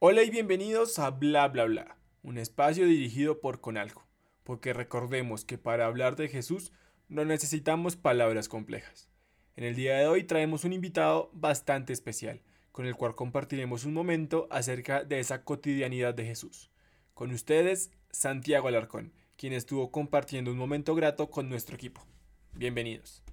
Hola y bienvenidos a Bla Bla Bla, un espacio dirigido por Conalco, porque recordemos que para hablar de Jesús no necesitamos palabras complejas. En el día de hoy traemos un invitado bastante especial, con el cual compartiremos un momento acerca de esa cotidianidad de Jesús. Con ustedes, Santiago Alarcón, quien estuvo compartiendo un momento grato con nuestro equipo. Bienvenidos.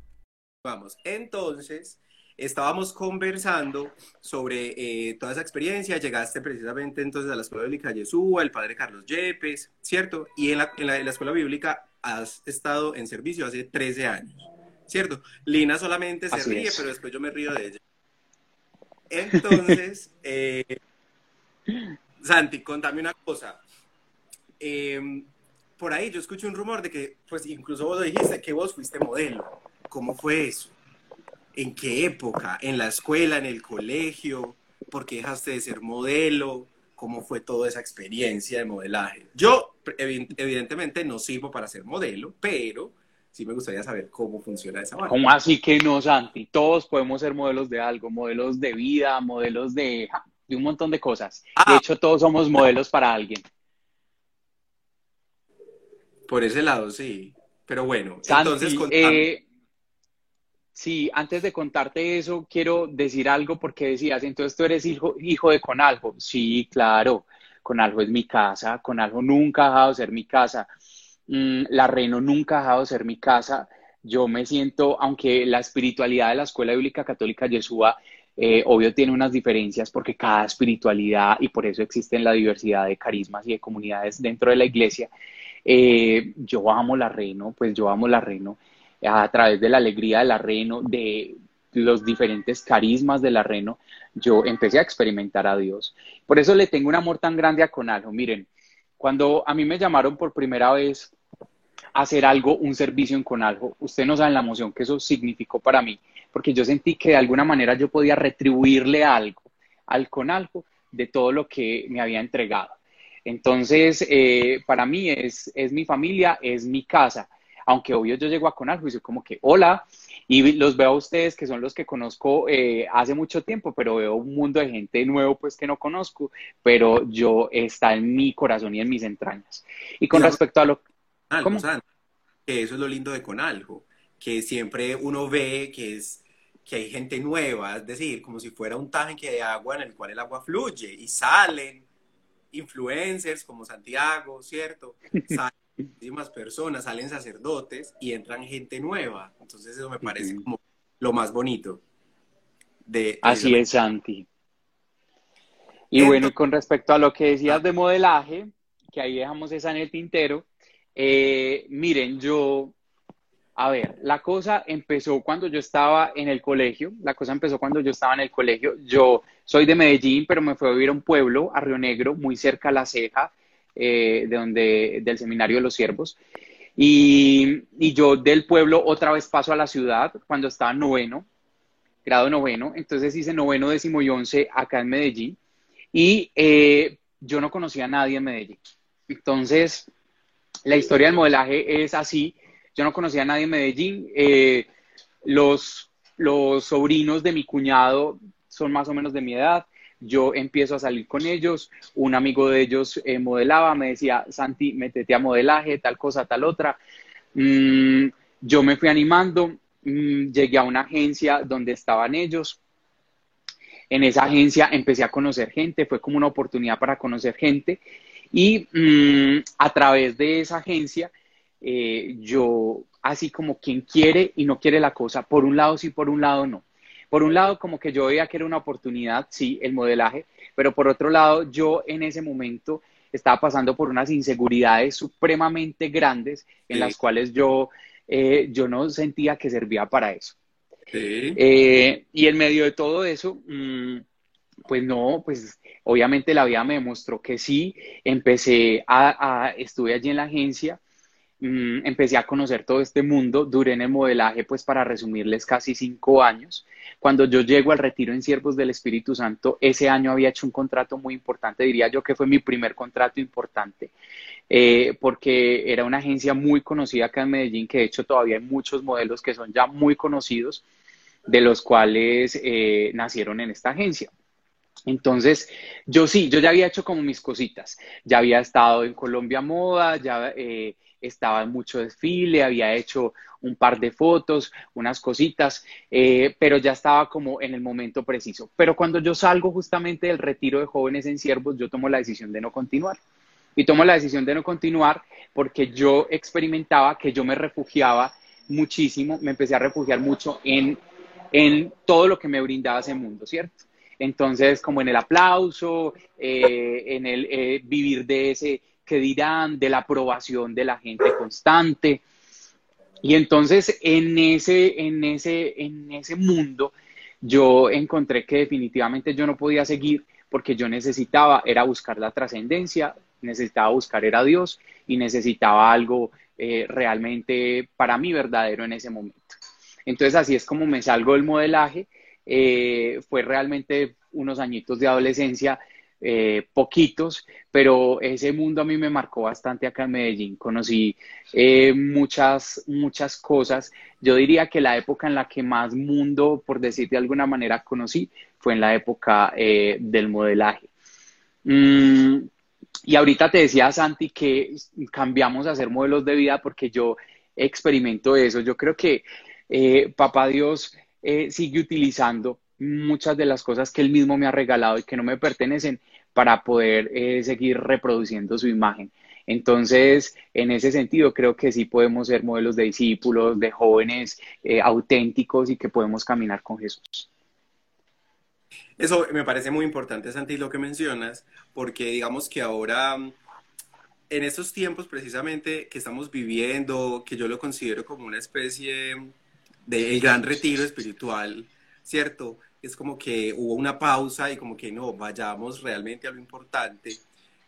Vamos, entonces, estábamos conversando sobre eh, toda esa experiencia, llegaste precisamente entonces a la Escuela Bíblica Yeshua, el padre Carlos Yepes, ¿cierto? Y en la, en la, Escuela Bíblica has estado en servicio hace 13 años, ¿cierto? Lina solamente se ríe, pero después yo me río de ella. Entonces, eh, Santi, contame una cosa. Em, por ahí yo escuché un rumor de que, pues incluso vos lo dijiste, que vos fuiste modelo. ¿Cómo fue eso? ¿En qué época? ¿En la escuela, en el colegio? ¿Por qué dejaste de ser modelo? ¿Cómo fue toda esa experiencia de modelaje? Yo, evidentemente, no sirvo para ser modelo, pero sí me gustaría saber cómo funciona esa manera. ¿Cómo así que no, Santi? Todos podemos ser modelos de algo, modelos de vida, modelos de, de un montón de cosas. De ah. hecho, todos somos modelos para alguien. Por ese lado, sí. Pero bueno, entonces... Eh, Sí, antes de contarte eso, quiero decir algo porque decías, entonces tú eres hijo, hijo de Conaljo. Sí, claro, Conaljo es mi casa, Conaljo nunca ha dejado de ser mi casa, mm, la Reno nunca ha dejado de ser mi casa. Yo me siento, aunque la espiritualidad de la Escuela Bíblica Católica Yeshua, eh, obvio tiene unas diferencias porque cada espiritualidad, y por eso existe la diversidad de carismas y de comunidades dentro de la iglesia, eh, yo amo la Reno, pues yo amo la Reno a través de la alegría de la de los diferentes carismas de la yo empecé a experimentar a Dios. Por eso le tengo un amor tan grande a Conaljo. Miren, cuando a mí me llamaron por primera vez a hacer algo, un servicio en Conaljo, ustedes no saben la emoción que eso significó para mí, porque yo sentí que de alguna manera yo podía retribuirle algo al Conaljo de todo lo que me había entregado. Entonces, eh, para mí es, es mi familia, es mi casa aunque obvio yo llego a Conaljo y soy como que, hola, y los veo a ustedes que son los que conozco eh, hace mucho tiempo, pero veo un mundo de gente nuevo pues que no conozco, pero yo está en mi corazón y en mis entrañas. Y con respecto a lo... ¿Cómo? que eso es lo lindo de Conaljo, que siempre uno ve que es que hay gente nueva, es decir, como si fuera un tanque de agua en el cual el agua fluye y salen influencers como Santiago, ¿cierto? Salen muchísimas personas, salen sacerdotes y entran gente nueva. Entonces eso me parece como lo más bonito. De, Así es, Santi. Y bueno, con respecto a lo que decías de modelaje, que ahí dejamos esa en el tintero, eh, miren, yo, a ver, la cosa empezó cuando yo estaba en el colegio, la cosa empezó cuando yo estaba en el colegio, yo soy de Medellín, pero me fui a vivir a un pueblo, a Río Negro, muy cerca a La Ceja, eh, de donde, del Seminario de los Siervos. Y, y, yo del pueblo otra vez paso a la ciudad cuando estaba noveno, grado noveno. Entonces hice noveno, décimo y once acá en Medellín. Y eh, yo no conocía a nadie en Medellín. Entonces, la historia del modelaje es así. Yo no conocía a nadie en Medellín. Eh, los, los sobrinos de mi cuñado son más o menos de mi edad yo empiezo a salir con ellos, un amigo de ellos eh, modelaba, me decía, Santi, métete a modelaje, tal cosa, tal otra. Mm, yo me fui animando, mm, llegué a una agencia donde estaban ellos. En esa agencia empecé a conocer gente, fue como una oportunidad para conocer gente y mm, a través de esa agencia eh, yo así como quien quiere y no quiere la cosa, por un lado sí, por un lado no. Por un lado, como que yo veía que era una oportunidad, sí, el modelaje, pero por otro lado, yo en ese momento estaba pasando por unas inseguridades supremamente grandes en las cuales yo, eh, yo no sentía que servía para eso. Eh, y en medio de todo eso, mm, pues no, pues obviamente la vida me demostró que sí, empecé a, a estuve allí en la agencia, mm, empecé a conocer todo este mundo, duré en el modelaje, pues para resumirles, casi cinco años. Cuando yo llego al retiro en Siervos del Espíritu Santo, ese año había hecho un contrato muy importante, diría yo que fue mi primer contrato importante, eh, porque era una agencia muy conocida acá en Medellín, que de hecho todavía hay muchos modelos que son ya muy conocidos, de los cuales eh, nacieron en esta agencia. Entonces, yo sí, yo ya había hecho como mis cositas. Ya había estado en Colombia Moda, ya eh, estaba en mucho desfile, había hecho un par de fotos, unas cositas, eh, pero ya estaba como en el momento preciso. Pero cuando yo salgo justamente del retiro de jóvenes en siervos, yo tomo la decisión de no continuar. Y tomo la decisión de no continuar porque yo experimentaba que yo me refugiaba muchísimo, me empecé a refugiar mucho en, en todo lo que me brindaba ese mundo, ¿cierto? Entonces, como en el aplauso, eh, en el eh, vivir de ese que dirán, de la aprobación de la gente constante. Y entonces en ese, en ese, en ese mundo yo encontré que definitivamente yo no podía seguir porque yo necesitaba, era buscar la trascendencia, necesitaba buscar era Dios y necesitaba algo eh, realmente para mí verdadero en ese momento. Entonces así es como me salgo del modelaje. Eh, fue realmente unos añitos de adolescencia eh, poquitos, pero ese mundo a mí me marcó bastante acá en Medellín. Conocí eh, muchas, muchas cosas. Yo diría que la época en la que más mundo, por decir de alguna manera, conocí fue en la época eh, del modelaje. Mm, y ahorita te decía, Santi, que cambiamos a hacer modelos de vida porque yo experimento eso. Yo creo que Papá Dios sigue utilizando muchas de las cosas que él mismo me ha regalado y que no me pertenecen para poder eh, seguir reproduciendo su imagen. Entonces, en ese sentido, creo que sí podemos ser modelos de discípulos, de jóvenes eh, auténticos y que podemos caminar con Jesús. Eso me parece muy importante, Santi, lo que mencionas, porque digamos que ahora, en estos tiempos precisamente que estamos viviendo, que yo lo considero como una especie de gran retiro espiritual, ¿cierto? Es como que hubo una pausa y como que no, vayamos realmente a lo importante.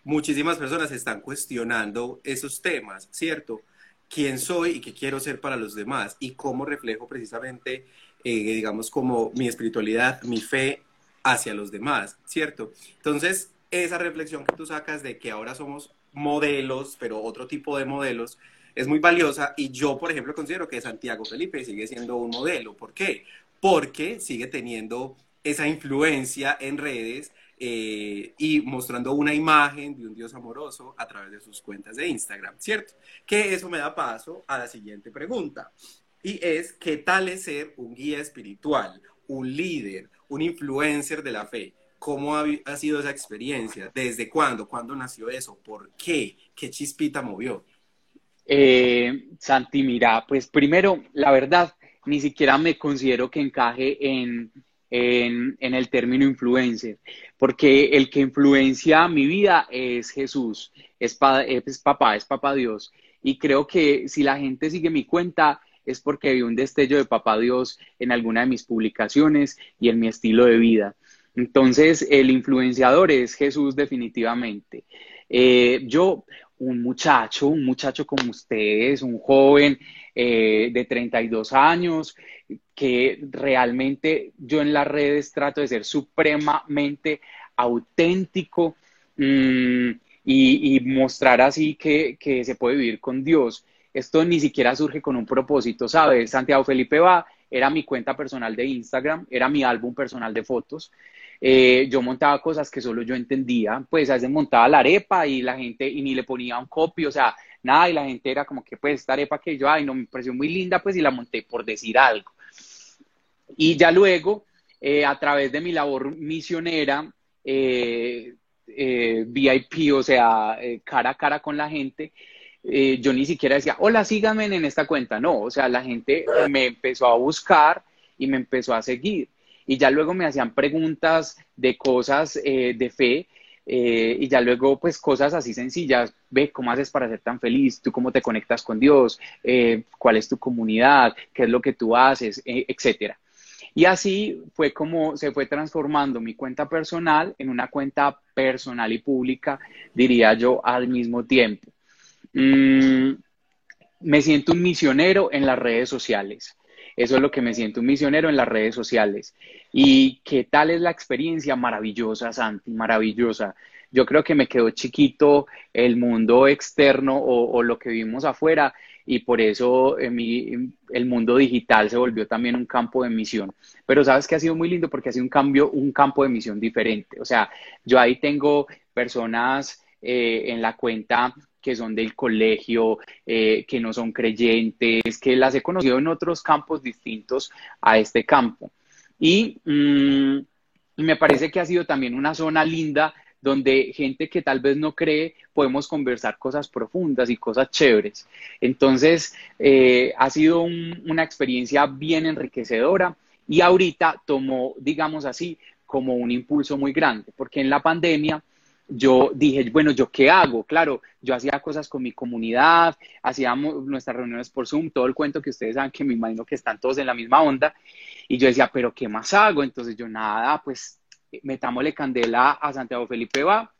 Muchísimas personas están cuestionando esos temas, ¿cierto? ¿Quién soy y qué quiero ser para los demás? Y cómo reflejo precisamente, eh, digamos, como mi espiritualidad, mi fe hacia los demás, ¿cierto? Entonces, esa reflexión que tú sacas de que ahora somos modelos, pero otro tipo de modelos, es muy valiosa y yo, por ejemplo, considero que Santiago Felipe sigue siendo un modelo. ¿Por qué? Porque sigue teniendo esa influencia en redes eh, y mostrando una imagen de un Dios amoroso a través de sus cuentas de Instagram, ¿cierto? Que eso me da paso a la siguiente pregunta. Y es, ¿qué tal es ser un guía espiritual, un líder, un influencer de la fe? ¿Cómo ha, sido esa experiencia? ¿Desde cuándo? ¿Cuándo nació eso? ¿Por qué? ¿Qué chispita movió? Eh, Santi, mira, pues primero, la verdad, ni siquiera me considero que encaje en, el término influencer, porque el que influencia mi vida es Jesús, es, es papá, es papá Dios. Y creo que si la gente sigue mi cuenta es porque vi un destello de papá Dios en alguna de mis publicaciones y en mi estilo de vida. Entonces, el influenciador es Jesús definitivamente. Eh, yo, un muchacho, un muchacho como ustedes, un joven eh, de 32 años, que realmente yo en las redes trato de ser supremamente auténtico mm, y, mostrar así que, que se puede vivir con Dios. Esto ni siquiera surge con un propósito, ¿sabes? Santiago Felipe va, era mi cuenta personal de Instagram, era mi álbum personal de fotos. Eh, yo montaba cosas que solo yo entendía, pues a veces montaba la arepa y la gente, y ni le ponía un copy, o sea, nada, y la gente era como que, pues, esta arepa que yo, ay, no, me pareció muy linda, pues, y la monté por decir algo. Y ya luego, eh, a través de mi labor misionera, eh, VIP, o sea, cara a cara con la gente, yo ni siquiera decía, hola, síganme en esta cuenta. No, o sea, la gente me empezó a buscar y me empezó a seguir y ya luego me hacían preguntas de cosas eh, de fe eh, y ya luego pues cosas así sencillas, ve cómo haces para ser tan feliz, tú cómo te conectas con Dios, eh, cuál es tu comunidad, qué es lo que tú haces, etcétera. Y así fue como se fue transformando mi cuenta personal en una cuenta personal y pública, diría yo, al mismo tiempo. Mm, me siento un misionero en las redes sociales. Eso es lo que me siento un misionero en las redes sociales. ¿Y qué tal es la experiencia? Maravillosa, Santi, maravillosa. Yo creo que me quedó chiquito el mundo externo o, lo que vimos afuera y por eso eh, el mundo digital se volvió también un campo de misión. Pero sabes que ha sido muy lindo porque ha sido un cambio, un campo de misión diferente. O sea, yo ahí tengo personas eh, en la cuenta que son del colegio, eh, que no son creyentes, que las he conocido en otros campos distintos a este campo. Y mm, me parece que ha sido también una zona linda donde gente que tal vez no cree podemos conversar cosas profundas y cosas chéveres. Entonces, eh, ha sido una experiencia bien enriquecedora y ahorita tomó, digamos así, como un impulso muy grande, porque en la pandemia yo dije, bueno, ¿yo qué hago? Claro, yo hacía cosas con mi comunidad, hacíamos nuestras reuniones por Zoom, todo el cuento que ustedes saben que me imagino que están todos en la misma onda, y yo decía, ¿pero qué más hago? Entonces yo nada, pues metámosle candela a Santiago Felipe va,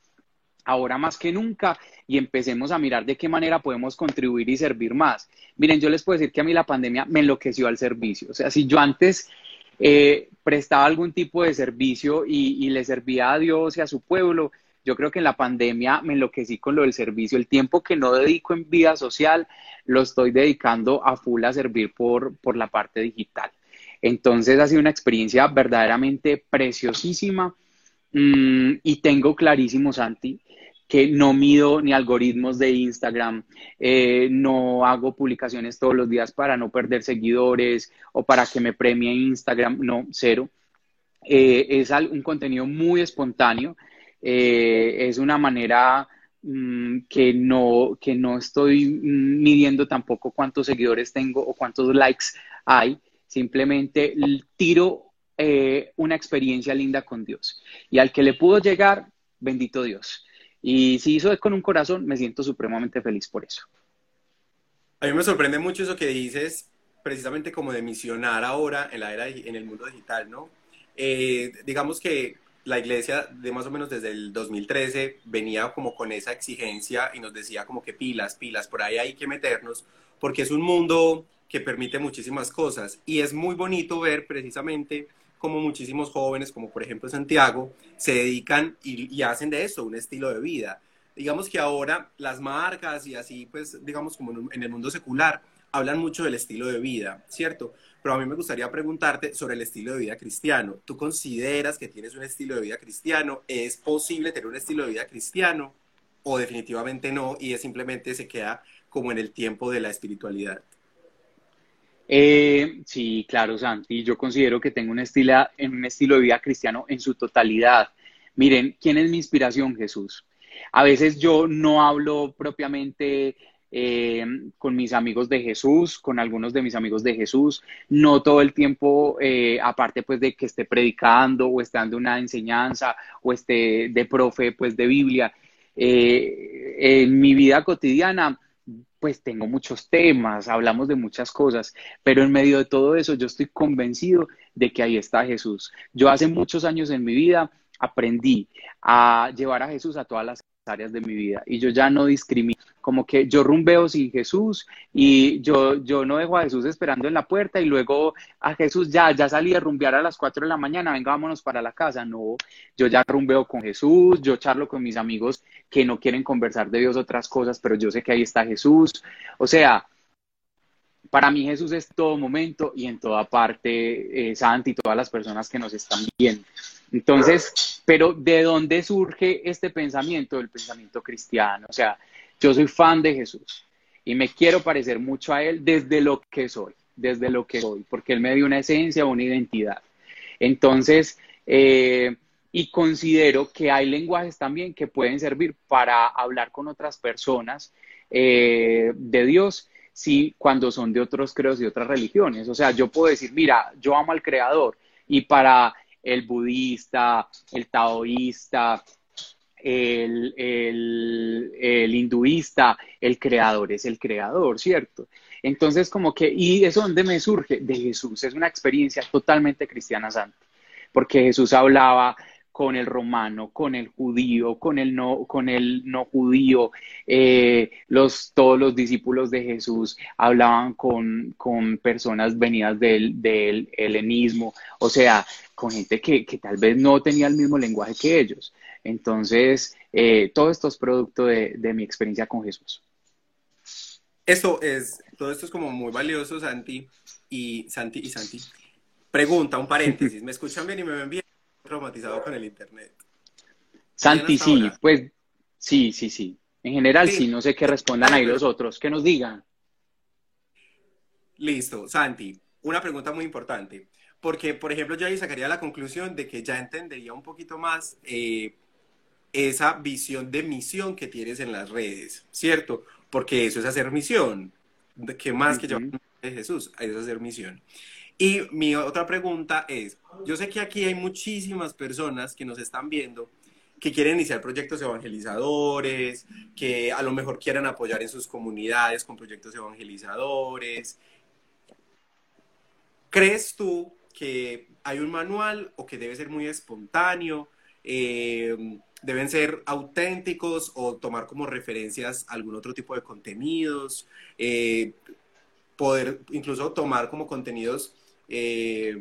ahora más que nunca, y empecemos a mirar de qué manera podemos contribuir y servir más. Miren, yo les puedo decir que a mí la pandemia me enloqueció al servicio. O sea, si yo antes eh, prestaba algún tipo de servicio y, le servía a Dios y a su pueblo, yo creo que en la pandemia me enloquecí con lo del servicio. El tiempo que no dedico en vida social lo estoy dedicando a full a servir por, por la parte digital. Entonces ha sido una experiencia verdaderamente preciosísima mm, y tengo clarísimo, Santi, que no mido ni algoritmos de Instagram, eh, no hago publicaciones todos los días para no perder seguidores o para que me premie Instagram, no, cero. Eh, es un contenido muy espontáneo, eh, es una manera mm, que, no, que no estoy midiendo tampoco cuántos seguidores tengo o cuántos likes hay, Simplemente tiro eh, una experiencia linda con Dios. Y al que le pudo llegar, bendito Dios. Y si hizo con un corazón, me siento supremamente feliz por eso. A mí me sorprende mucho eso que dices, precisamente como de misionar ahora en la era en el mundo digital, ¿no? Eh, digamos que la iglesia de más o menos desde el 2013 venía como con esa exigencia y nos decía como que pilas, pilas, por ahí hay que meternos, porque es un mundo que permite muchísimas cosas. Y es muy bonito ver precisamente como muchísimos jóvenes, como por ejemplo Santiago, se dedican y, hacen de eso un estilo de vida. Digamos que ahora las marcas y así, pues, digamos como en el mundo secular, hablan mucho del estilo de vida, ¿cierto? Pero a mí me gustaría preguntarte sobre el estilo de vida cristiano. ¿Tú consideras que tienes un estilo de vida cristiano? ¿Es posible tener un estilo de vida cristiano? ¿O definitivamente no? Y es simplemente se queda como en el tiempo de la espiritualidad. Eh, sí, claro, Santi. Yo considero que tengo un estilo, un estilo de vida cristiano en su totalidad. Miren, ¿quién es mi inspiración? Jesús. A veces yo no hablo propiamente eh, con mis amigos de Jesús, con algunos de mis amigos de Jesús, no todo el tiempo, eh, aparte pues de que esté predicando o esté dando una enseñanza o esté de profe pues de Biblia. en mi vida cotidiana pues tengo muchos temas, hablamos de muchas cosas, pero en medio de todo eso yo estoy convencido de que ahí está Jesús. Yo hace muchos años en mi vida aprendí a llevar a Jesús a todas las áreas de mi vida y yo ya no discrimino, como que yo rumbeo sin Jesús y yo, yo no dejo a Jesús esperando en la puerta y luego a Jesús ya, ya salí a rumbear a las 4 de la mañana, venga, vámonos para la casa, no, yo ya rumbeo con Jesús, yo charlo con mis amigos que no quieren conversar de Dios otras cosas, pero yo sé que ahí está Jesús, o sea, para mí Jesús es todo momento y en toda parte, eh, Santi y todas las personas que nos están viendo. Entonces, pero ¿de dónde surge este pensamiento? El pensamiento cristiano. O sea, yo soy fan de Jesús y me quiero parecer mucho a Él desde lo que soy, desde lo que soy, porque Él me dio una esencia, una identidad. Entonces, eh, y considero que hay lenguajes también que pueden servir para hablar con otras personas eh, de Dios, sí, cuando son de otros creos y otras religiones. O sea, yo puedo decir, mira, yo amo al Creador y para el budista, el taoísta, el, hinduista, el creador es el creador, ¿cierto? Entonces, como que, ¿y eso dónde me surge? De Jesús, es una experiencia totalmente cristiana santa, porque Jesús hablaba con el romano, con el judío, con el no, con el no judío. Eh, los, todos los discípulos de Jesús hablaban con, con personas venidas del, del, helenismo, o sea, con gente que, que, tal vez no tenía el mismo lenguaje que ellos. Entonces, eh, todo esto es producto de, de mi experiencia con Jesús. Esto es, todo esto es como muy valioso, Santi y Santi y Santi. Pregunta, un paréntesis, ¿me escuchan bien y me ven bien? Traumatizado con el internet. Santi, sí, pues sí, sí, sí. En general, sí. no sé qué respondan ahí los otros, que nos digan. Listo, Santi, una pregunta muy importante, porque, por ejemplo, yo ahí sacaría la conclusión de que ya entendería un poquito más eh, esa visión de misión que tienes en las redes, ¿cierto? Porque eso es hacer misión. ¿Qué más que yo de Jesús? Eso es hacer misión. Y mi otra pregunta es, yo sé que aquí hay muchísimas personas que nos están viendo que quieren iniciar proyectos evangelizadores, que a lo mejor quieran apoyar en sus comunidades con proyectos evangelizadores. ¿Crees tú que hay un manual o que debe ser muy espontáneo? Eh, ¿Deben ser auténticos o tomar como referencias algún otro tipo de contenidos? Eh, poder incluso tomar como contenidos eh,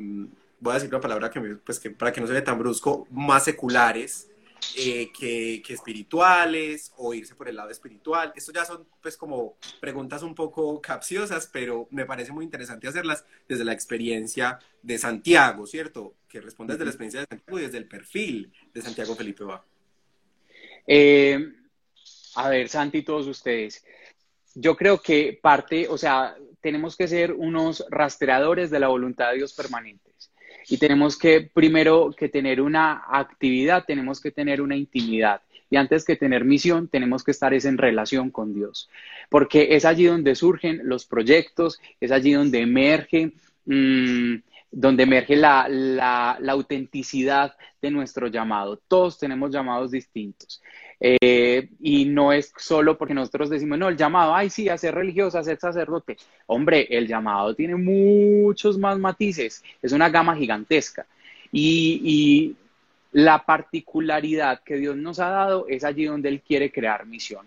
voy a decir una palabra que, pues que para que no se vea tan brusco, más seculares eh, que, que, espirituales o irse por el lado espiritual. Esto ya son pues como preguntas un poco capciosas, pero me parece muy interesante hacerlas desde la experiencia de Santiago, ¿cierto? Que responde desde la experiencia de Santiago y desde el perfil de Santiago Felipe Va. Eh, a ver, Santi, todos ustedes. Yo creo que parte, o sea, tenemos que ser unos rastreadores de la voluntad de Dios permanentes. Y tenemos que, primero que tener una actividad, tenemos que tener una intimidad. Y antes que tener misión, tenemos que estar en relación con Dios. Porque es allí donde surgen los proyectos, es allí donde emerge, mm, donde emerge la, la autenticidad de nuestro llamado. Todos tenemos llamados distintos. Eh, y no es solo porque nosotros decimos, no, el llamado, ay, sí, a religioso, a ser sacerdote. Hombre, el llamado tiene muchos más matices, es una gama gigantesca. Y, y la particularidad que Dios nos ha dado es allí donde Él quiere crear misión.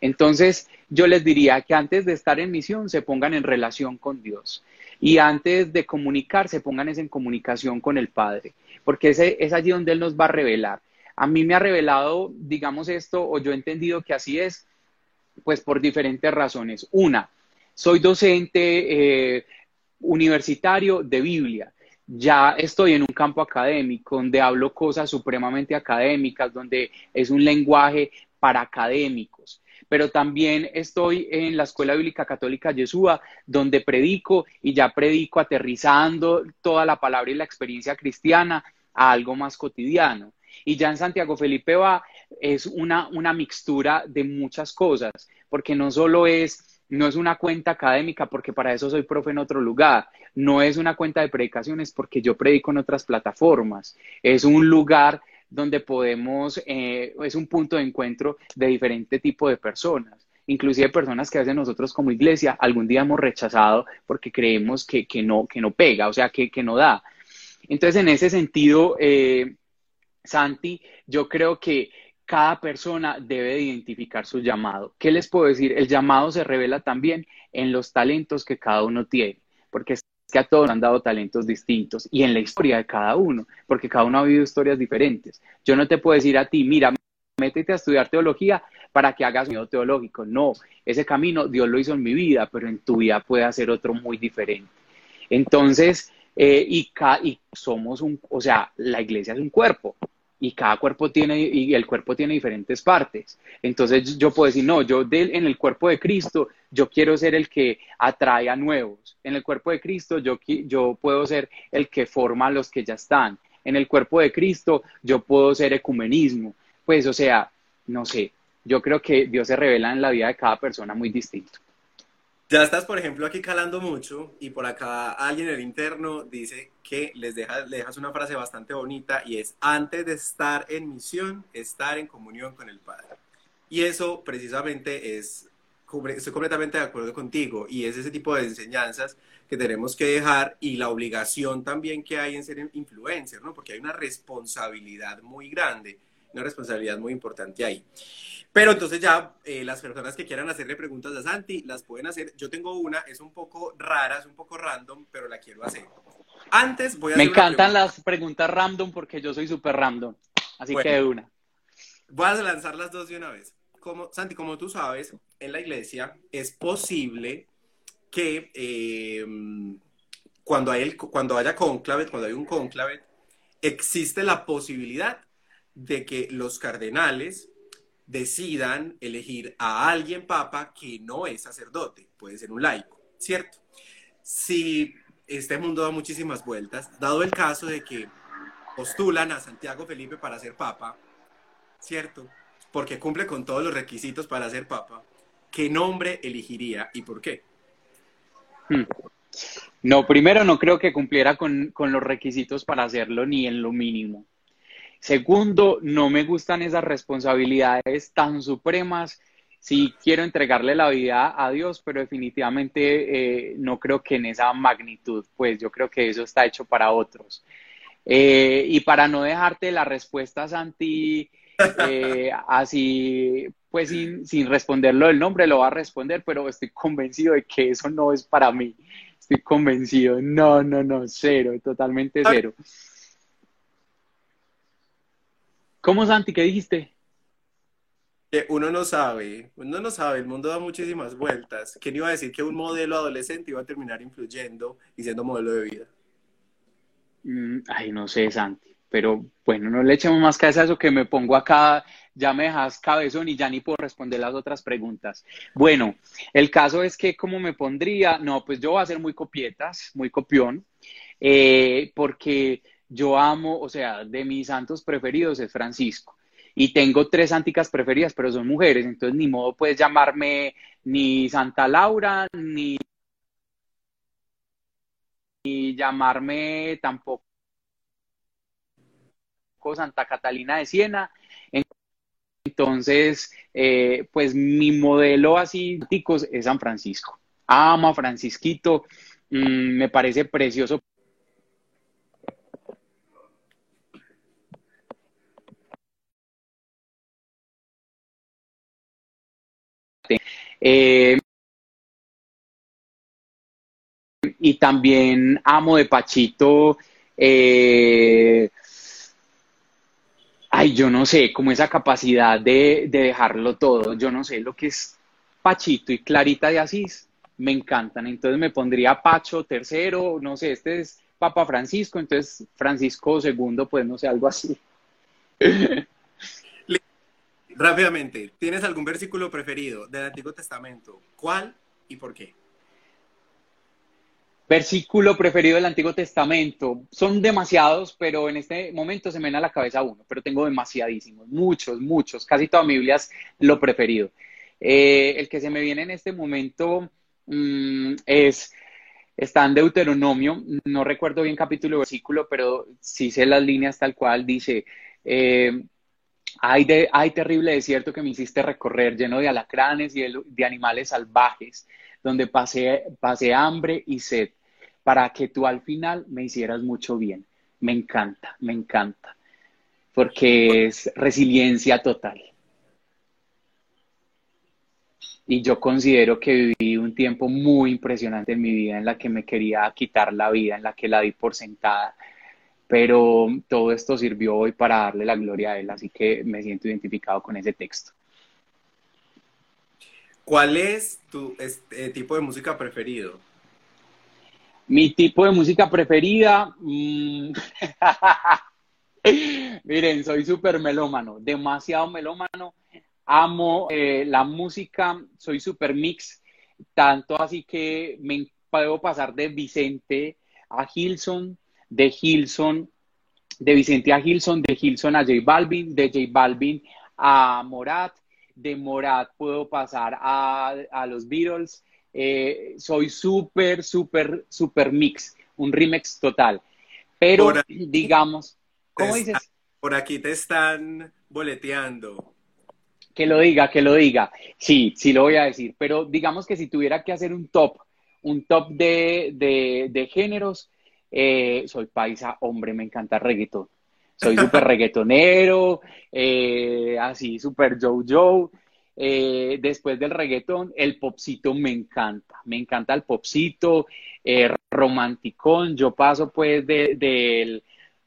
Entonces, yo les diría que antes de estar en misión, se pongan en relación con Dios. Y antes de comunicar, se pongan en comunicación con el Padre, porque ese, es allí donde Él nos va a revelar. A mí me ha revelado, digamos esto, o yo he entendido que así es, pues por diferentes razones. Una, soy docente eh, universitario de Biblia. Ya estoy en un campo académico donde hablo cosas supremamente académicas, donde es un lenguaje para académicos pero también estoy en la Escuela Bíblica Católica Yeshua, donde predico y ya predico aterrizando toda la palabra y la experiencia cristiana a algo más cotidiano. Y ya en Santiago Felipe va, es una, una mixtura de muchas cosas, porque no solo es, no es una cuenta académica, porque para eso soy profe en otro lugar, no es una cuenta de predicaciones, porque yo predico en otras plataformas, es un lugar donde podemos, eh, es un punto de encuentro de diferente tipo de personas inclusive personas que a veces nosotros como iglesia algún día hemos rechazado porque creemos que, que no, que no pega, o sea, que, que no da. Entonces, en ese sentido, eh, Santi, yo creo que cada persona debe identificar su llamado. ¿Qué les puedo decir? El llamado se revela también en los talentos que cada uno tiene, porque es que a todos nos han dado talentos distintos y en la historia de cada uno, porque cada uno ha vivido historias diferentes. Yo no te puedo decir a ti, mira, métete a estudiar teología para que hagas un miedo teológico. No, ese camino Dios lo hizo en mi vida, pero en tu vida puede hacer otro muy diferente. Entonces, eh, y, y somos un, o sea, la iglesia es un cuerpo y cada cuerpo tiene, y el cuerpo tiene diferentes partes. Entonces yo puedo decir, no, yo en el cuerpo de Cristo, yo quiero ser el que atrae a nuevos. En el cuerpo de Cristo, yo, yo puedo ser el que forma a los que ya están. En el cuerpo de Cristo, yo puedo ser ecumenismo. Pues, o sea, no sé, yo creo que Dios se revela en la vida de cada persona muy distinto. Ya estás, por ejemplo, aquí calando mucho y por acá alguien en el interno dice que les dejas, dejas una frase bastante bonita y es, antes de estar en misión, estar en comunión con el Padre. Y eso precisamente es, estoy completamente de acuerdo contigo y es ese tipo de enseñanzas que tenemos que dejar y la obligación también que hay en ser influencer, ¿no? Porque hay una responsabilidad muy grande, una responsabilidad muy importante ahí. Pero entonces ya eh, las personas que quieran hacerle preguntas a Santi las pueden hacer. Yo tengo una, es un poco rara, es un poco random, pero la quiero hacer. Antes voy a... Me encantan las preguntas random porque yo soy súper random. Así que de una. Voy a lanzar las dos de una vez. como, Santi, como tú sabes, en la iglesia es posible que eh, cuando, hay el, cuando haya conclave, cuando hay un conclave, existe la posibilidad de que los cardenales decidan elegir a alguien papa que no es sacerdote, puede ser un laico, ¿cierto? Si este mundo da muchísimas vueltas, dado el caso de que postulan a Santiago Felipe para ser papa, ¿cierto? Porque cumple con todos los requisitos para ser papa, ¿qué nombre elegiría y por qué? Hmm. No, primero no creo que cumpliera con, con los requisitos para hacerlo ni en lo mínimo. Segundo, no me gustan esas responsabilidades tan supremas. Sí quiero entregarle la vida a Dios, pero definitivamente eh, no creo que en esa magnitud, pues yo creo que eso está hecho para otros. Eh, y para no dejarte la respuesta, Santi, eh, así, pues sin, sin responderlo del nombre, lo va a responder, pero estoy convencido de que eso no es para mí. Estoy convencido. No, no, no, cero, totalmente cero. ¿Cómo, Santi? ¿Qué dijiste? Que uno no sabe, uno no sabe, el mundo da muchísimas vueltas. ¿Quién iba a decir que un modelo adolescente iba a terminar influyendo y siendo modelo de vida? Mm, ay, no sé, Santi, pero bueno, no le echemos más cabeza a eso que me pongo acá, ya me dejas cabezón y ya ni puedo responder las otras preguntas. Bueno, el caso es que, ¿cómo me pondría? No, pues yo voy a ser muy copietas, muy copión, eh, porque yo amo, o sea, de mis santos preferidos es Francisco. Y tengo tres sánticas preferidas, pero son mujeres, entonces ni modo puedes llamarme ni Santa Laura, ni, ni llamarme tampoco Santa Catalina de Siena. Entonces, eh, pues mi modelo así es San Francisco. Amo a Francisquito, mm, me parece precioso Eh, y también amo de Pachito, eh, ay, yo no sé, como esa capacidad de, dejarlo todo, yo no sé, lo que es Pachito y Clarita de Asís, me encantan, entonces me pondría Pacho tercero, no sé, este es Papa Francisco, entonces Francisco segundo, pues no sé, algo así. Rápidamente, ¿tienes algún versículo preferido del Antiguo Testamento? ¿Cuál y por qué? Versículo preferido del Antiguo Testamento. Son demasiados, pero en este momento se me viene a la cabeza uno, pero tengo demasiadísimos, muchos, muchos. Casi toda mi Biblia es lo preferido. Eh, el que se me viene en este momento mm, es, está en Deuteronomio, no recuerdo bien capítulo o versículo, pero sí sé las líneas tal cual, dice, eh, hay terrible desierto que me hiciste recorrer, lleno de alacranes y de, animales salvajes, donde pasé, pasé hambre y sed, para que tú al final me hicieras mucho bien. Me encanta, me encanta, porque es resiliencia total. Y yo considero que viví un tiempo muy impresionante en mi vida en la que me quería quitar la vida, en la que la di por sentada, pero todo esto sirvió hoy para darle la gloria a Él, así que me siento identificado con ese texto. ¿Cuál es tu este, tipo de música preferido? Mi tipo de música preferida, mm, miren, soy súper melómano, demasiado melómano, amo eh, la música, soy súper mix, tanto así que me puedo pasar de Vicente a Hilson, de Hilson, de Vicente a Hilson, de Hilson a J Balvin, de J Balvin a Morat, de Morat puedo pasar a, los Beatles. Eh, soy súper, súper, súper mix, un remix total. Pero, digamos, ¿cómo dices? Por aquí te están boleteando. Que lo diga, que lo diga. Sí, sí lo voy a decir. Pero digamos que si tuviera que hacer un top, un top de, de, de géneros, eh, soy paisa, hombre, me encanta el reggaetón. Soy súper reggaetonero, eh, así súper Joe eh, después del reggaetón, el popcito me encanta, me encanta el popcito, romanticón, yo paso pues del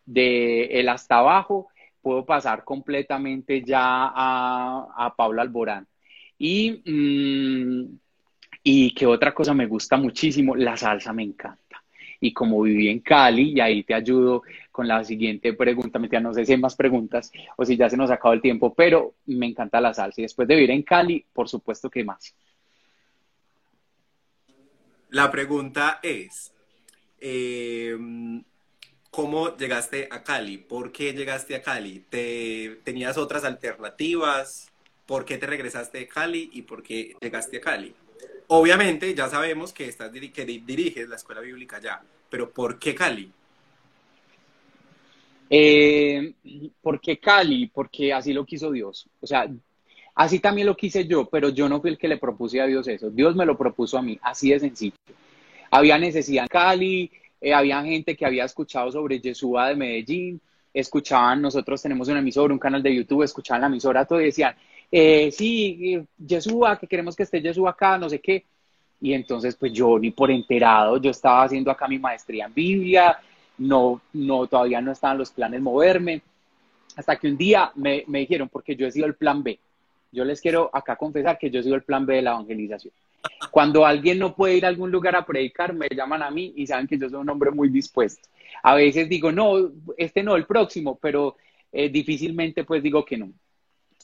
de, el hasta abajo, puedo pasar completamente ya a, a Paula Alborán. Y, mm, y que otra cosa me gusta muchísimo, la salsa me encanta. Y como viví en Cali, y ahí te ayudo con la siguiente pregunta, no sé si hay más preguntas o si ya se nos acabado el tiempo, pero me encanta la salsa. Y después de vivir en Cali, por supuesto que más. La pregunta es, eh, ¿cómo llegaste a Cali? ¿Por qué llegaste a Cali? ¿Te, ¿Tenías otras alternativas? ¿Por qué te regresaste de Cali y por qué llegaste a Cali? Obviamente ya sabemos que, estás, que diriges la escuela bíblica ya, pero ¿por qué Cali? Eh, ¿Por qué Cali? Porque así lo quiso Dios. O sea, así también lo quise yo, pero yo no fui el que le propuse a Dios eso. Dios me lo propuso a mí, así de sencillo. Había necesidad en Cali, eh, había gente que había escuchado sobre Yeshua de Medellín, escuchaban, nosotros tenemos una emisora, un canal de YouTube, escuchaban la emisora, todo y decían, eh, sí, eh, Yeshua, que queremos que esté Yeshua acá, no sé qué. Y entonces, pues yo ni por enterado, yo estaba haciendo acá mi maestría en Biblia, no, no, todavía no estaban los planes moverme, hasta que un día me, me dijeron, porque yo he sido el plan B, yo les quiero acá confesar que yo he sido el plan B de la evangelización. Cuando alguien no puede ir a algún lugar a predicar, me llaman a mí y saben que yo soy un hombre muy dispuesto. A veces digo, no, este no, el próximo, pero eh, difícilmente pues digo que no.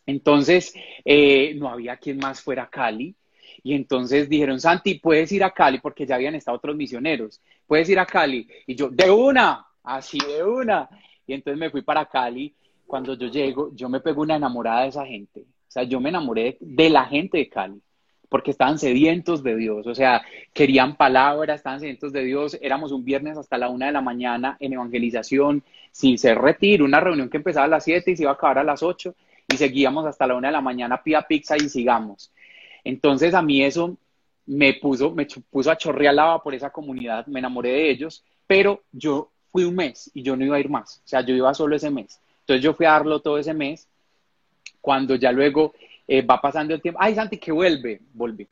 Entonces, eh, no había quien más fuera a Cali. Y entonces dijeron, Santi, puedes ir a Cali, porque ya habían estado otros misioneros, puedes ir a Cali. Y yo, de una, así de una. Y entonces me fui para Cali. Cuando yo llego, yo me pego una enamorada de esa gente. O sea, yo me enamoré de la gente de Cali porque estaban sedientos de Dios, o sea, querían palabras, estaban sedientos de Dios. Éramos un viernes hasta la una de la mañana en evangelización, sin ser retiro, una reunión que empezaba a las siete y se iba a acabar a las ocho, y seguíamos hasta la una de la mañana, pida pizza y sigamos. Entonces a mí eso me puso, me puso a chorrear lava por esa comunidad, me enamoré de ellos, pero yo fui un mes y yo no iba a ir más, o sea, yo iba solo ese mes. Entonces yo fui a darlo todo ese mes, cuando ya luego eh, va pasando el tiempo, ay Santi, que vuelve, volví.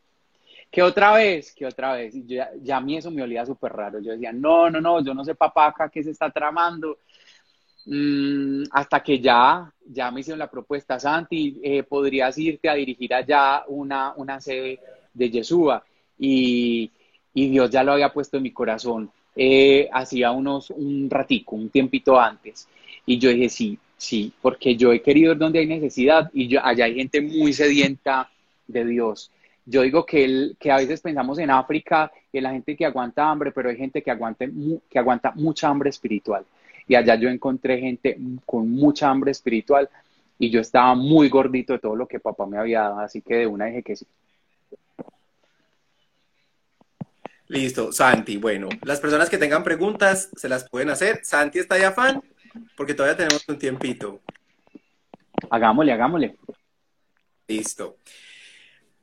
Que otra vez, que otra vez, y ya, a mí eso me olía súper raro. Yo decía, no, no, no, yo no sé papá acá qué se está tramando. Mm, hasta que ya, ya me hicieron la propuesta, Santi, eh, podrías irte a dirigir allá una, una sede de Yeshua. Y, y Dios ya lo había puesto en mi corazón eh, hacía unos, un ratico, un tiempito antes. Y yo dije, sí, Sí, porque yo he querido ir donde hay necesidad y allá hay gente muy sedienta de Dios. Yo digo que, que a veces pensamos en África en la gente que aguanta hambre, pero hay gente que, que aguanta mucha hambre espiritual. Y allá yo encontré gente con mucha hambre espiritual y yo estaba muy gordito de todo lo que papá me había dado, así que de una dije que sí. Listo, Santi. Bueno, las personas que tengan preguntas se las pueden hacer. Santi está de afán porque todavía tenemos un tiempito. Hagámosle, hagámosle. Listo.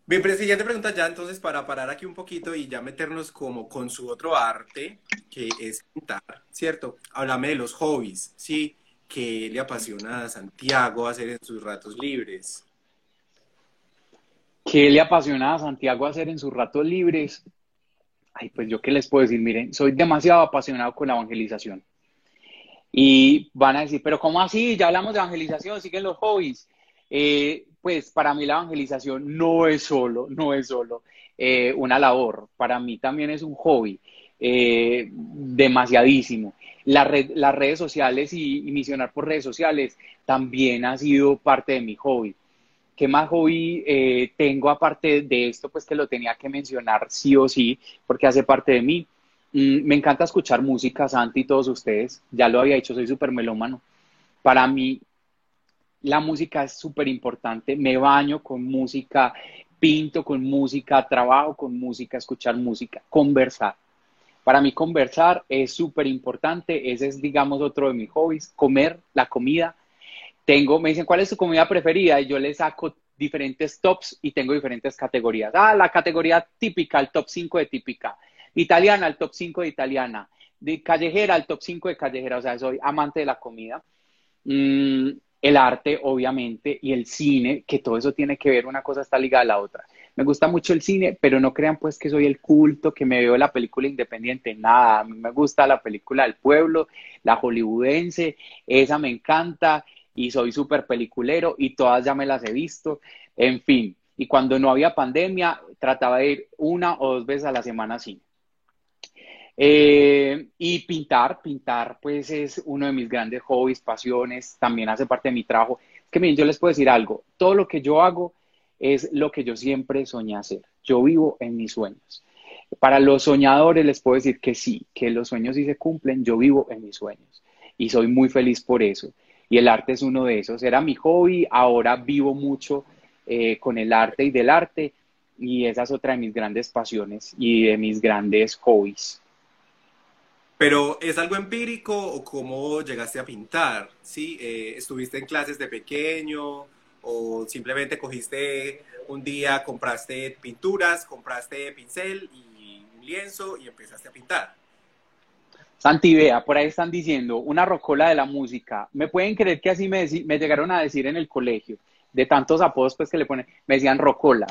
Mi siguiente pregunta ya entonces para parar aquí un poquito y ya meternos como con su otro arte, que es pintar, ¿cierto? Háblame de los hobbies, ¿sí? Que le apasiona a Santiago hacer en sus ratos libres. ¿Qué le apasiona a Santiago hacer en sus ratos libres? Ay, pues yo qué les puedo decir, miren, soy demasiado apasionado con la evangelización. Y van a decir, pero ¿cómo así? Ya hablamos de evangelización, siguen los hobbies. Eh, pues para mí la evangelización no es solo, no es solo eh, una labor, para mí también es un hobby, eh, demasiadísimo. las redes sociales y, misionar por redes sociales también ha sido parte de mi hobby. ¿Qué más hobby tengo aparte de esto? Pues que lo tenía que mencionar sí o sí, porque hace parte de mí. Mm, me encanta escuchar música, Santi y todos ustedes. Ya lo había dicho, soy súper melómano. Para mí, la música es súper importante. Me baño con música, pinto con música, trabajo con música, escuchar música, conversar. Para mí conversar es súper importante. Ese es, digamos, otro de mis hobbies. Comer, la comida. Tengo, me dicen, ¿cuál es tu comida preferida? Y yo le saco diferentes tops y tengo diferentes categorías. Ah, la categoría típica, el top 5 de típica Italiana, el top 5 de italiana. De callejera, el top 5 de callejera. O sea, soy amante de la comida. Mm, el arte, obviamente, y el cine, que todo eso tiene que ver, una cosa está ligada a la otra. Me gusta mucho el cine, pero no crean pues que soy el culto, que me veo la película independiente, nada, a mí me gusta la película del pueblo, la hollywoodense, esa me encanta, y soy súper peliculero y todas ya me las he visto, en fin. Y cuando no había pandemia, trataba de ir una o dos veces a la semana así. Eh, y pintar, pintar pues es uno de mis grandes hobbies, pasiones, también hace parte de mi trabajo. Es que miren, yo les puedo decir algo, todo lo que yo hago es lo que yo siempre soñé hacer. Yo vivo en mis sueños. Para los soñadores les puedo decir que sí, que los sueños sí se cumplen, yo vivo en mis sueños y soy muy feliz por eso. Y el arte es uno de esos. Era mi hobby, ahora vivo mucho eh, con el arte y del arte y esa es otra de mis grandes pasiones y de mis grandes hobbies. Pero ¿es algo empírico o cómo llegaste a pintar? ¿Sí? Eh, ¿Estuviste en clases de pequeño o simplemente cogiste un día, compraste pinturas, compraste pincel y lienzo y empezaste a pintar? Santi, vea, por ahí están diciendo una rocola de la música. ¿Me pueden creer que así me, me llegaron a decir en el colegio? De tantos apodos pues, que le ponen, me decían rocola.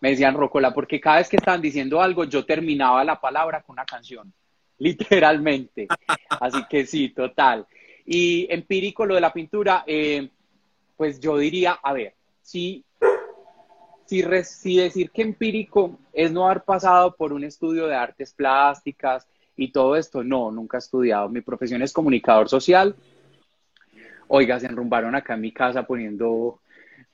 Me decían rocola, porque cada vez que estaban diciendo algo, yo terminaba la palabra con una canción. literalmente. Así que sí, total. Y empírico, lo de la pintura, eh, pues yo diría, a ver, si, si, decir que empírico es no haber pasado por un estudio de artes plásticas y todo esto, no, nunca he estudiado. Mi profesión es comunicador social. Oiga, se enrumbaron acá en mi casa poniendo,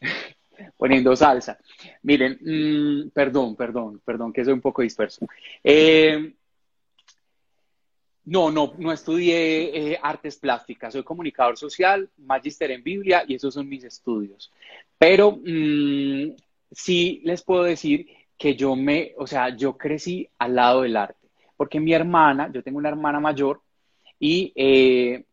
poniendo salsa. Miren, mm, perdón, perdón, perdón, que soy un poco disperso. Eh, no, no, no estudié eh, artes plásticas, soy comunicador social, magíster en Biblia y esos son mis estudios. Pero mm, sí les puedo decir que yo me, o sea, yo crecí al lado del arte, porque mi hermana, yo tengo una hermana mayor y, eh,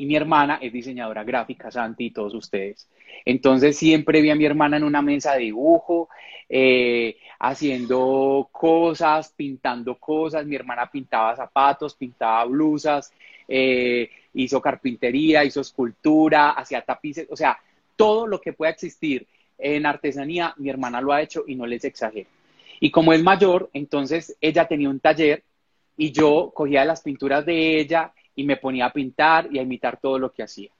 y mi hermana es diseñadora gráfica, Santi y todos ustedes. Entonces siempre vi a mi hermana en una mesa de dibujo, eh, haciendo cosas, pintando cosas. Mi hermana pintaba zapatos, pintaba blusas, eh, hizo carpintería, hizo escultura, hacía tapices, o sea, todo lo que pueda existir en artesanía, mi hermana lo ha hecho y no les exagero. Y como es mayor, entonces ella tenía un taller y yo cogía las pinturas de ella y me ponía a pintar y a imitar todo lo que hacía.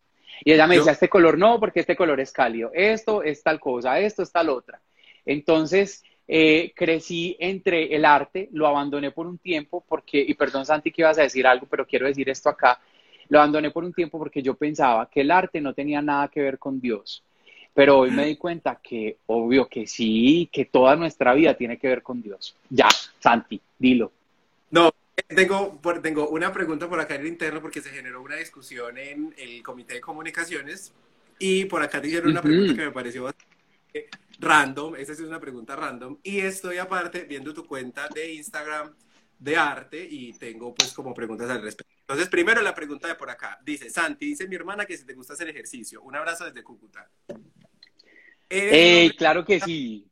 Y ella me decía, este color no, porque este color es cálido, esto es tal cosa, esto es tal otra. Entonces, eh, crecí entre el arte, lo abandoné por un tiempo porque, y perdón Santi que ibas a decir algo, pero quiero decir esto acá, lo abandoné por un tiempo porque yo pensaba que el arte no tenía nada que ver con Dios. Pero hoy me di cuenta que, obvio que sí, que toda nuestra vida tiene que ver con Dios. Ya, Santi, dilo. No, tengo, tengo una pregunta por acá en el interno porque se generó una discusión en el Comité de Comunicaciones y por acá te hicieron una pregunta que me pareció bastante random, esa es una pregunta random, y estoy aparte viendo tu cuenta de Instagram de arte y tengo pues como preguntas al respecto. Entonces, primero la pregunta de por acá. Dice, Santi, dice mi hermana que si te gusta hacer ejercicio. Un abrazo desde Cúcuta. Hey, claro que sí.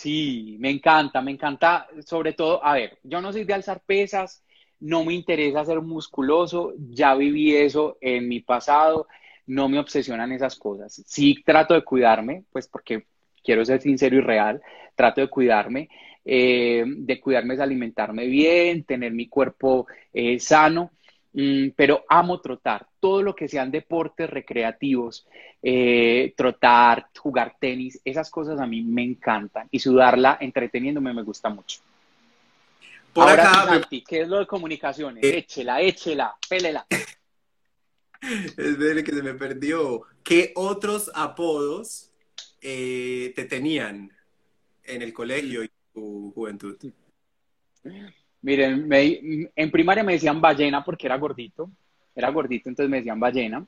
Sí, me encanta, me encanta, sobre todo, a ver, yo no soy de alzar pesas, no me interesa ser musculoso, ya viví eso en mi pasado, no me obsesionan esas cosas. Sí trato de cuidarme, pues porque quiero ser sincero y real, trato de cuidarme. Eh, de cuidarme es alimentarme bien, tener mi cuerpo eh, sano, pero amo trotar. Todo lo que sean deportes recreativos, eh, trotar, jugar tenis, esas cosas a mí me encantan y sudarla entreteniéndome me gusta mucho. Por Ahora, ¿qué es lo de comunicaciones? échela, échela, pélela. Es que se me perdió. ¿Qué otros apodos eh, te tenían en el colegio y tu juventud? Miren, en primaria me decían ballena porque era gordito, era gordito, entonces me decían ballena.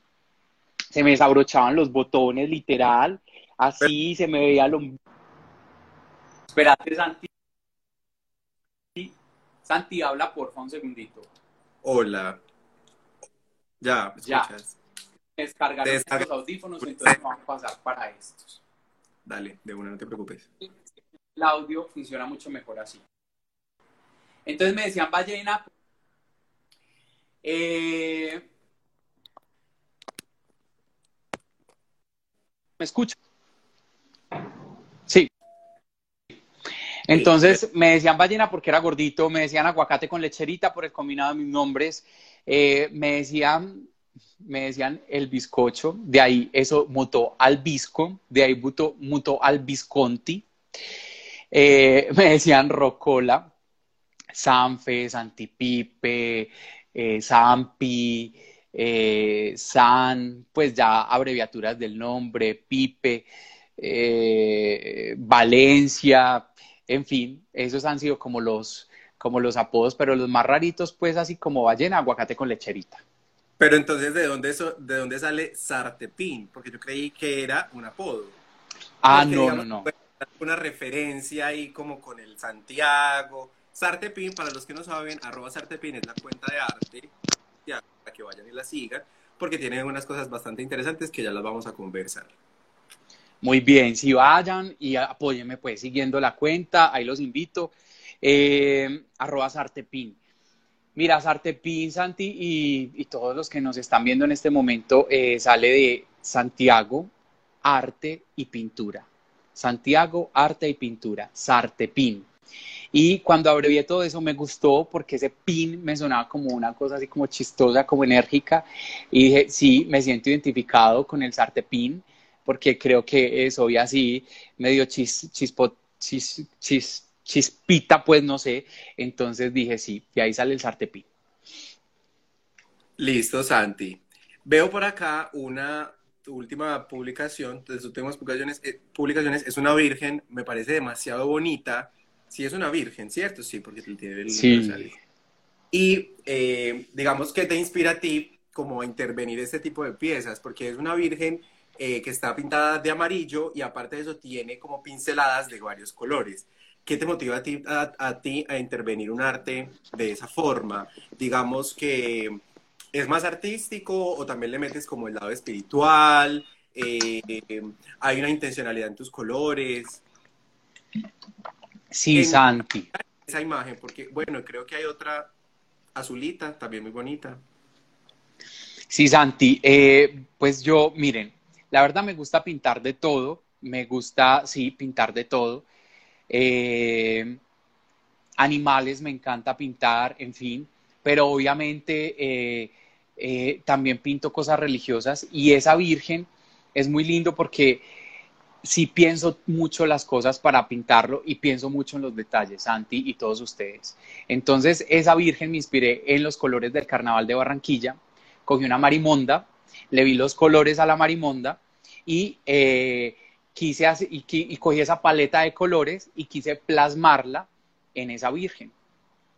Se me desabrochaban los botones, literal, así se me veía lo... Espérate, Santi. Santi, habla porfa un segundito. Hola. Ya, ya. Descargar los audífonos, entonces vamos a pasar para estos. Dale, de una, no te preocupes. El audio funciona mucho mejor así. Entonces me decían ballena. Eh... ¿Me escucha? Sí. Entonces me decían ballena porque era gordito, me decían aguacate con lecherita por el combinado de mis nombres, eh, me decían me decían el bizcocho, de ahí eso mutó al bisco, de ahí mutó, mutó al Visconti, eh, me decían Rocola, Sanfe, Santipipe, eh, Zampi, eh, San, pues ya abreviaturas del nombre, Pipe, eh, Valencia, en fin, esos han sido como los, como los apodos, pero los más raritos, pues así como ballena, aguacate con lecherita. Pero entonces, ¿de dónde, de dónde sale Sartepín? Porque yo creí que era un apodo. Ah, no, no, no. Una referencia ahí como con el Santiago. Sartepín, para los que no saben, arroba Sartepín es la cuenta de arte, para que vayan y la sigan, porque tiene unas cosas bastante interesantes que ya las vamos a conversar. Muy bien, si vayan y apóyenme pues siguiendo la cuenta, ahí los invito. Eh, arroba Sartepin. Mira, Sartepin, Santi, y, todos los que nos están viendo en este momento, eh, sale de Santiago, arte y pintura. Santiago, arte y pintura, Sartepin. Y cuando abrevié todo eso me gustó porque ese pin me sonaba como una cosa así como chistosa, como enérgica. Y dije, sí, me siento identificado con el Sartepin porque creo que soy así medio chis, chispita, pues no sé. Entonces dije sí, y ahí sale el sartepín. Listo, Santi. Veo por acá una última publicación, de sus últimas publicaciones, eh, publicaciones, es una virgen, me parece demasiado bonita. Sí, es una virgen, ¿cierto? Sí, porque tiene el sí. Y eh, digamos que te inspira a ti como a intervenir este tipo de piezas, porque es una virgen eh, que está pintada de amarillo y aparte de eso tiene como pinceladas de varios colores. ¿Qué te motiva a ti a, ti a intervenir un arte de esa forma? Digamos que es más artístico o también le metes como el lado espiritual, eh, hay una intencionalidad en tus colores. Sí, Santi. Esa imagen, porque bueno, creo que hay otra azulita, también muy bonita. Sí, Santi, eh, pues yo, miren, la verdad me gusta pintar de todo, me gusta, sí, pintar de todo. Eh, animales me encanta pintar, en fin, pero obviamente eh, eh, también pinto cosas religiosas y esa Virgen es muy lindo porque sí pienso mucho las cosas para pintarlo y pienso mucho en los detalles, Santi y todos ustedes. Entonces, esa Virgen me inspiré en los colores del Carnaval de Barranquilla, cogí una marimonda, le vi los colores a la marimonda y eh, quise y, y cogí esa paleta de colores y quise plasmarla en esa virgen.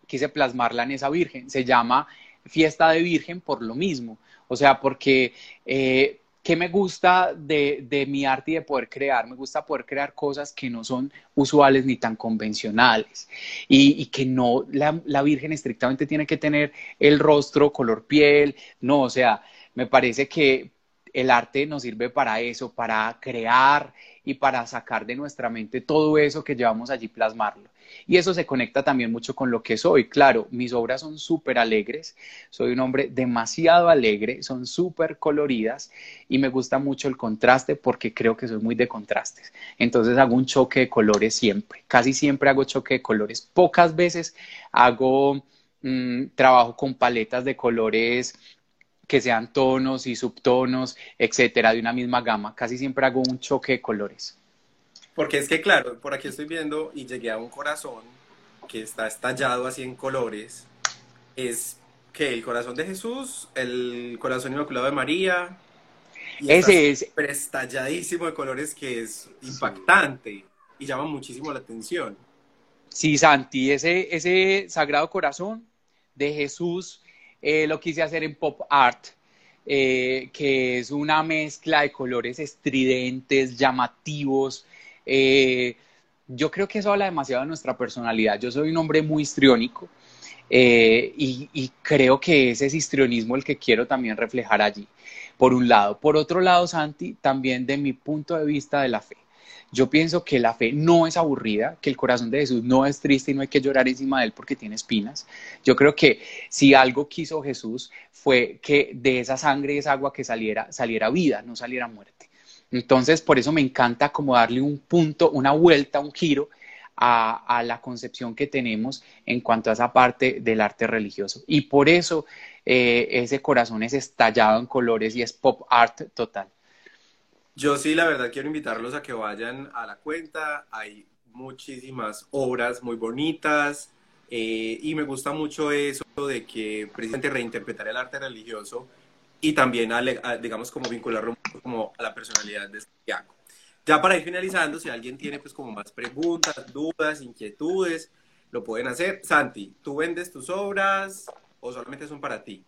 Quise plasmarla en esa virgen. Se llama fiesta de virgen por lo mismo. O sea, porque eh, ¿qué me gusta de, mi arte y de poder crear? Me gusta poder crear cosas que no son usuales ni tan convencionales y, que no, la, la, Virgen estrictamente tiene que tener el rostro, color piel, no, o sea, me parece que el arte nos sirve para eso, para crear y para sacar de nuestra mente todo eso que llevamos allí plasmarlo. Y eso se conecta también mucho con lo que soy. Claro, mis obras son súper alegres, soy un hombre demasiado alegre, son súper coloridas y me gusta mucho el contraste porque creo que soy muy de contrastes. Entonces hago un choque de colores siempre, casi siempre hago choque de colores. Pocas veces hago mm, trabajo con paletas de colores que sean tonos y subtonos, etcétera, de una misma gama. Casi siempre hago un choque de colores. Porque es que, claro, por aquí estoy viendo y llegué a un corazón que está estallado así en colores. Es que el corazón de Jesús, el corazón inmaculado de María. Ese es. Estalladísimo de colores que es impactante y llama muchísimo la atención. Sí, Santi, ese, ese sagrado corazón de Jesús eh, lo quise hacer en pop art, eh, que es una mezcla de colores estridentes, llamativos. Eh, yo creo que eso habla demasiado de nuestra personalidad. Yo soy un hombre muy histriónico y, y, creo que ese es histrionismo el que quiero también reflejar allí, por un lado. Por otro lado, Santi, también de mi punto de vista de la fe. Yo pienso que la fe no es aburrida, que el corazón de Jesús no es triste y no hay que llorar encima de él porque tiene espinas. Yo creo que si algo quiso Jesús fue que de esa sangre y esa agua que saliera, saliera vida, no saliera muerte. Entonces, por eso me encanta como darle un punto, una vuelta, un giro a, la concepción que tenemos en cuanto a esa parte del arte religioso. Y por eso eh, ese corazón es estallado en colores y es pop art total. Yo sí, la verdad, quiero invitarlos a que vayan a la cuenta. Hay muchísimas obras muy bonitas eh, y me gusta mucho eso de que precisamente reinterpretar el arte religioso y también, digamos, como vincularlo como a la personalidad de Santiago. Ya para ir finalizando, si alguien tiene pues como más preguntas, dudas, inquietudes, lo pueden hacer. Santi, ¿tú vendes tus obras o solamente son para ti?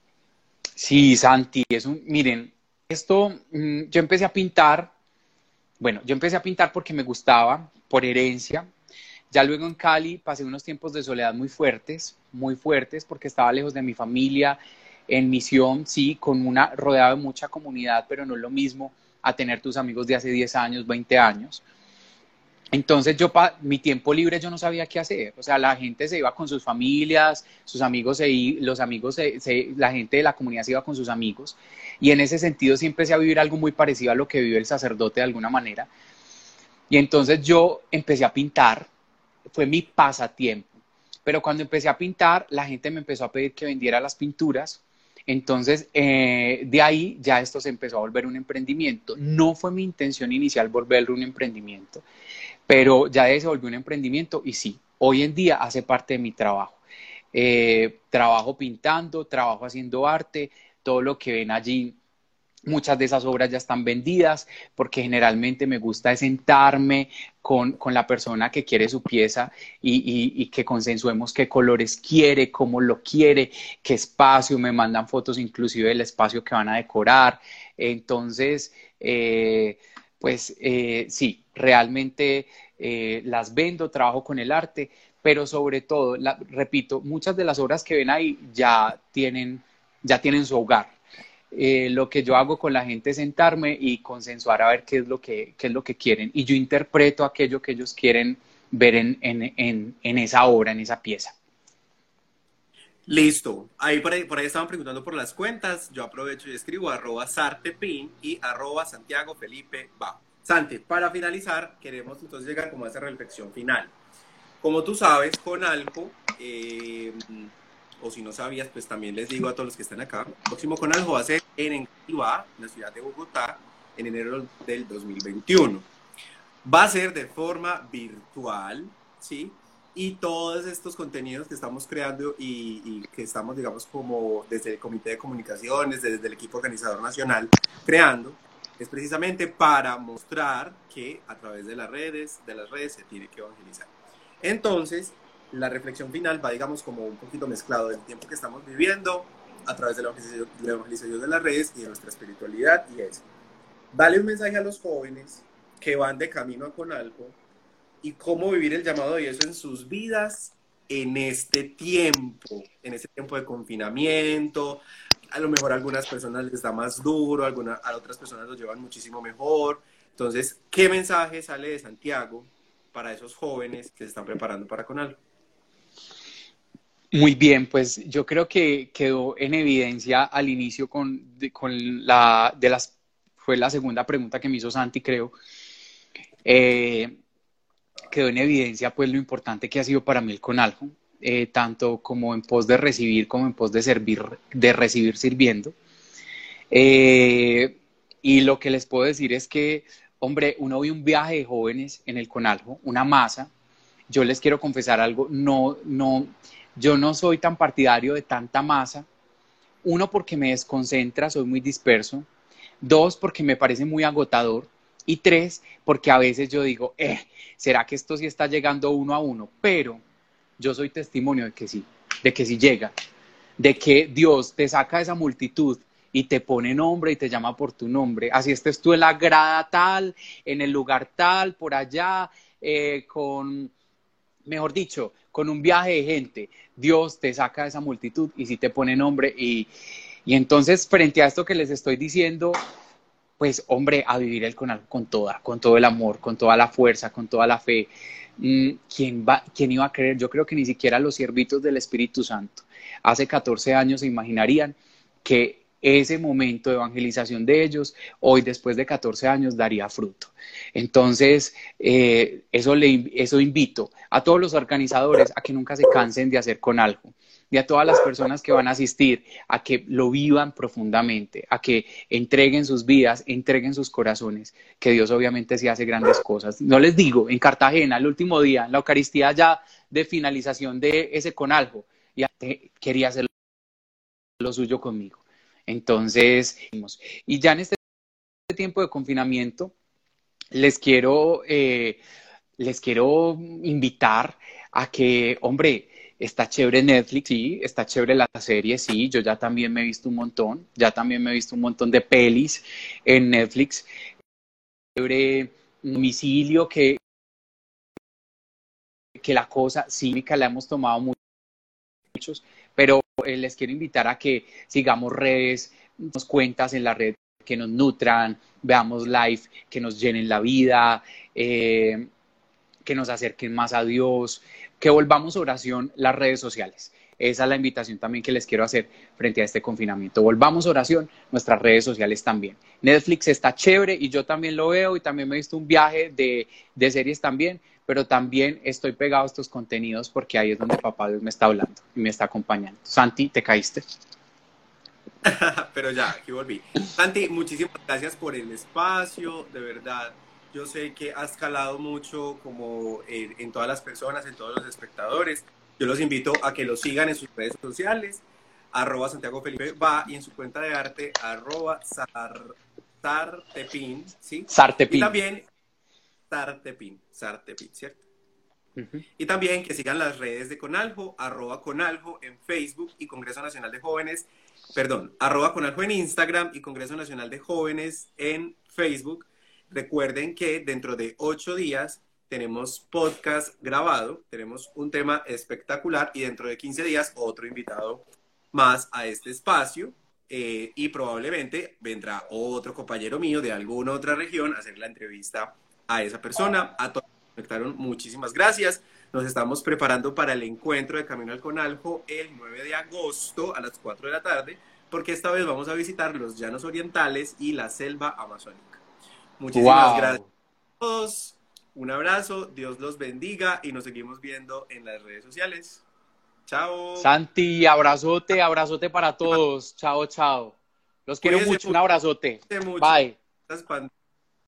Sí, Santi, es un, miren, esto, mm, yo empecé a pintar, bueno, yo empecé a pintar porque me gustaba, por herencia. Ya luego en Cali pasé unos tiempos de soledad muy fuertes, muy fuertes, porque estaba lejos de mi familia, en misión, sí, con una rodeado de mucha comunidad, pero no es lo mismo a tener tus amigos de hace 10 años, 20 años. Entonces yo, mi tiempo libre yo no sabía qué hacer, o sea, la gente se iba con sus familias, sus amigos, se, los amigos, la gente de la comunidad se iba con sus amigos, y en ese sentido siempre empecé a vivir algo muy parecido a lo que vive el sacerdote de alguna manera. Y entonces yo empecé a pintar, fue mi pasatiempo, pero cuando empecé a pintar, la gente me empezó a pedir que vendiera las pinturas, entonces, eh, de ahí ya esto se empezó a volver un emprendimiento. No fue mi intención inicial volverlo un emprendimiento, pero ya se volvió un emprendimiento y sí, hoy en día hace parte de mi trabajo. Eh, trabajo pintando, trabajo haciendo arte, todo lo que ven allí Muchas de esas obras ya están vendidas porque generalmente me gusta sentarme con, la persona que quiere su pieza y, que consensuemos qué colores quiere, cómo lo quiere, qué espacio, me mandan fotos inclusive del espacio que van a decorar. Entonces, eh, pues eh, sí, realmente eh, las vendo, trabajo con el arte, pero sobre todo, repito, muchas de las obras que ven ahí ya tienen, ya tienen su hogar eh, lo que yo hago con la gente es sentarme y consensuar a ver qué es lo que, es lo que quieren. Y yo interpreto aquello que ellos quieren ver en, en, esa obra, en esa pieza. Listo. Ahí por, ahí por ahí estaban preguntando por las cuentas. Yo aprovecho y escribo arroba sartepin y arroba Santiago Felipe va. Sante, para finalizar, queremos entonces llegar como a esa reflexión final. Como tú sabes, con algo, eh, o si no sabías, pues también les digo a todos los que están acá, próximo Conaljo va a ser en Engativá, en la ciudad de Bogotá, en enero del 2021. Va a ser de forma virtual, ¿sí? Y todos estos contenidos que estamos creando y, y, que estamos, digamos, como desde el Comité de Comunicaciones, desde el equipo organizador nacional, creando, es precisamente para mostrar que a través de las redes, de las redes se tiene que evangelizar. Entonces, la reflexión final va, digamos, como un poquito mezclado del tiempo que estamos viviendo a través de la evangelización de las redes y de nuestra espiritualidad y es, dale un mensaje a los jóvenes que van de camino con algo y cómo vivir el llamado de Dios en sus vidas en este tiempo, en este tiempo de confinamiento. A lo mejor a algunas personas les da más duro, alguna, a otras personas lo llevan muchísimo mejor. Entonces, ¿qué mensaje sale de Santiago para esos jóvenes que se están preparando para con algo? Muy bien, pues yo creo que quedó en evidencia al inicio con, con la de las fue la segunda pregunta que me hizo Santi, creo. Eh, quedó en evidencia pues lo importante que ha sido para mí el Conaljo, eh, tanto como en pos de recibir como en pos de servir, de recibir sirviendo. Eh, y lo que les puedo decir es que, hombre, uno ve un viaje de jóvenes en el Conaljo, una masa. Yo les quiero confesar algo, no, no, yo no soy tan partidario de tanta masa. Uno, porque me desconcentra, soy muy disperso. Dos, porque me parece muy agotador. Y tres, porque a veces yo digo, eh, ¿será que esto sí está llegando uno a uno? Pero yo soy testimonio de que sí, de que sí llega, de que Dios te saca de esa multitud y te pone nombre y te llama por tu nombre. Así estés tú en la grada tal, en el lugar tal, por allá, eh, con, mejor dicho, con un viaje de gente, Dios te saca de esa multitud y si te pone nombre. Y, entonces, frente a esto que les estoy diciendo, pues hombre, a vivir el con, con toda, con todo el amor, con toda la fuerza, con toda la fe. Mm, ¿Quién, va, ¿Quién iba a creer? Yo creo que ni siquiera los siervitos del Espíritu Santo hace 14 años se imaginarían que ese momento de evangelización de ellos, hoy después de 14 años, daría fruto. Entonces, eh, eso, eso invito a todos los organizadores a que nunca se cansen de hacer con algo y a todas las personas que van a asistir a que lo vivan profundamente, a que entreguen sus vidas, entreguen sus corazones, que Dios obviamente sí hace grandes cosas. No les digo, en Cartagena, el último día, en la Eucaristía ya de finalización de ese con algo, ya quería hacer lo suyo conmigo. Entonces, y ya en este tiempo de confinamiento, les quiero, eh, les quiero invitar a que, hombre, está chévere Netflix, sí, está chévere la serie, sí, yo ya también me he visto un montón, ya también me he visto un montón de pelis en Netflix. Chévere domicilio que, que la cosa cívica la hemos tomado muchos, pero eh, les quiero invitar a que sigamos redes, nos cuentas en la red que nos nutran, veamos live, que nos llenen la vida, eh, que nos acerquen más a Dios, que volvamos oración las redes sociales. Esa es la invitación también que les quiero hacer frente a este confinamiento. Volvamos oración, nuestras redes sociales también. Netflix está chévere y yo también lo veo y también me he visto un viaje de, de series también, pero también estoy pegado a estos contenidos porque ahí es donde papá Dios me está hablando y me está acompañando. Santi, ¿te caíste? pero ya, aquí volví. Santi, muchísimas gracias por el espacio, de verdad. Yo sé que has calado mucho como en, en todas las personas, en todos los espectadores. Yo los invito a que lo sigan en sus redes sociales, arroba Santiago Felipe va y en su cuenta de arte, arroba Sartepin, ¿sí? Sartepin. Y también Sartepin, Sartepin, ¿cierto? Y también que sigan las redes de Conaljo, arroba Conaljo en Facebook y Congreso Nacional de Jóvenes, perdón, arroba Conaljo en Instagram y Congreso Nacional de Jóvenes en Facebook. Recuerden que dentro de ocho días tenemos podcast grabado, tenemos un tema espectacular y dentro de 15 días otro invitado más a este espacio. Eh, y probablemente vendrá otro compañero mío de alguna otra región a hacer la entrevista a esa persona. A todos los que conectaron, muchísimas gracias. Nos estamos preparando para el encuentro de Camino al Conaljo el 9 de agosto a las 4 de la tarde, porque esta vez vamos a visitar los llanos orientales y la selva amazónica. Muchísimas gracias a todos. Un abrazo, Dios los bendiga y nos seguimos viendo en las redes sociales. Chao. Santi, abrazote, abrazote para todos. Chao, chao. Los quiero mucho, un abrazote. Bye.